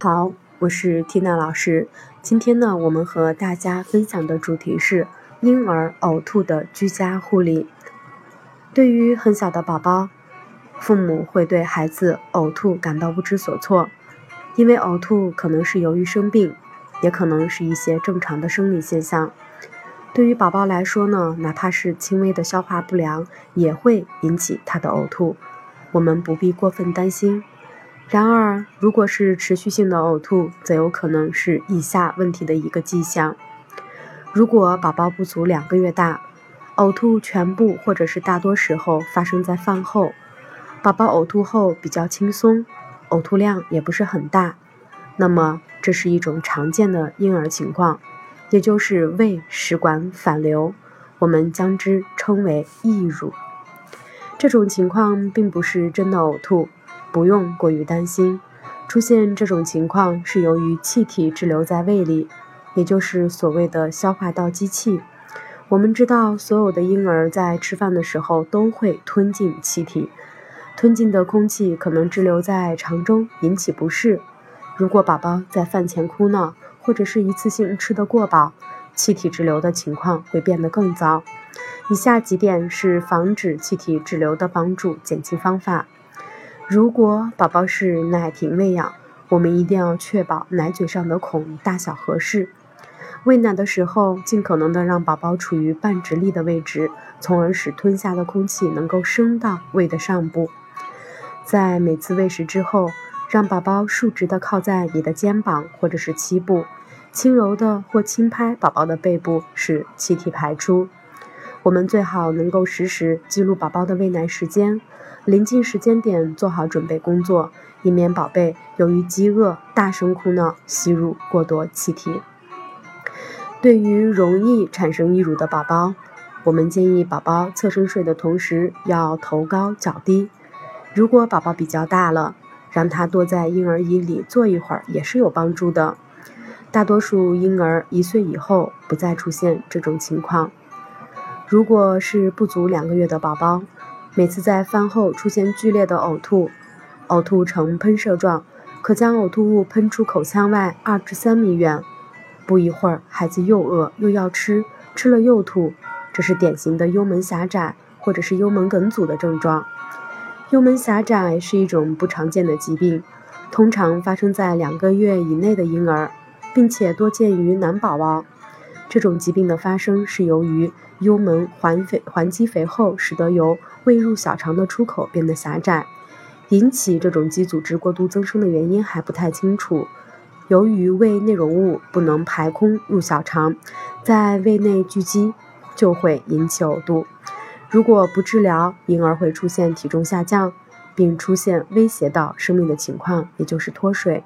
好，我是缇娜老师。今天呢，我们和大家分享的主题是婴儿呕吐的居家护理。对于很小的宝宝，父母会对孩子呕吐感到不知所措，因为呕吐可能是由于生病，也可能是一些正常的生理现象。对于宝宝来说呢，哪怕是轻微的消化不良，也会引起他的呕吐，我们不必过分担心。然而，如果是持续性的呕吐，则有可能是以下问题的一个迹象：如果宝宝不足两个月大，呕吐全部或者是大多时候发生在饭后，宝宝呕吐后比较轻松，呕吐量也不是很大，那么这是一种常见的婴儿情况，也就是胃食管反流，我们将之称为溢乳。这种情况并不是真的呕吐。不用过于担心，出现这种情况是由于气体滞留在胃里，也就是所谓的消化道积气。我们知道，所有的婴儿在吃饭的时候都会吞进气体，吞进的空气可能滞留在肠中，引起不适。如果宝宝在饭前哭闹，或者是一次性吃得过饱，气体滞留的情况会变得更糟。以下几点是防止气体滞留的帮助减轻方法。如果宝宝是奶瓶喂养，我们一定要确保奶嘴上的孔大小合适。喂奶的时候，尽可能的让宝宝处于半直立的位置，从而使吞下的空气能够升到胃的上部。在每次喂食之后，让宝宝竖直的靠在你的肩膀或者是膝部，轻柔的或轻拍宝宝的背部，使气体排出。我们最好能够实时记录宝宝的喂奶时间。临近时间点做好准备工作，以免宝贝由于饥饿大声哭闹，吸入过多气体。对于容易产生溢乳的宝宝，我们建议宝宝侧身睡的同时要头高脚低。如果宝宝比较大了，让他多在婴儿椅里坐一会儿也是有帮助的。大多数婴儿一岁以后不再出现这种情况。如果是不足两个月的宝宝，每次在饭后出现剧烈的呕吐，呕吐呈喷射状，可将呕吐物喷出口腔外二至三米远。不一会儿，孩子又饿又要吃，吃了又吐，这是典型的幽门狭窄或者是幽门梗阻的症状。幽门狭窄是一种不常见的疾病，通常发生在两个月以内的婴儿，并且多见于男宝宝。这种疾病的发生是由于幽门环肥环肌肥厚，使得由胃入小肠的出口变得狭窄。引起这种肌组织过度增生的原因还不太清楚。由于胃内容物不能排空入小肠，在胃内聚集，就会引起呕吐。如果不治疗，婴儿会出现体重下降，并出现威胁到生命的情况，也就是脱水。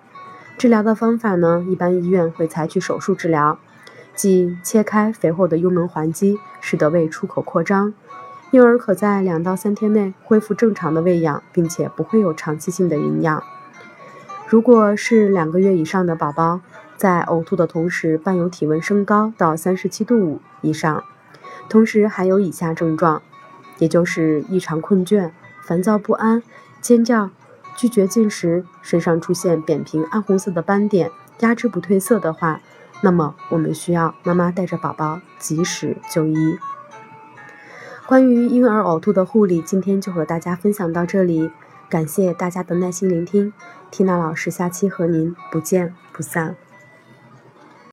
治疗的方法呢，一般医院会采取手术治疗。即切开肥厚的幽门环肌，使得胃出口扩张，婴儿可在两到三天内恢复正常的喂养，并且不会有长期性的营养。如果是两个月以上的宝宝，在呕吐的同时伴有体温升高到三十七度五以上，同时还有以下症状，也就是异常困倦、烦躁不安、尖叫、拒绝进食，身上出现扁平暗红色的斑点、压制不褪色的话。那么，我们需要妈妈带着宝宝及时就医。关于婴儿呕吐的护理，今天就和大家分享到这里，感谢大家的耐心聆听。缇娜老师下期和您不见不散。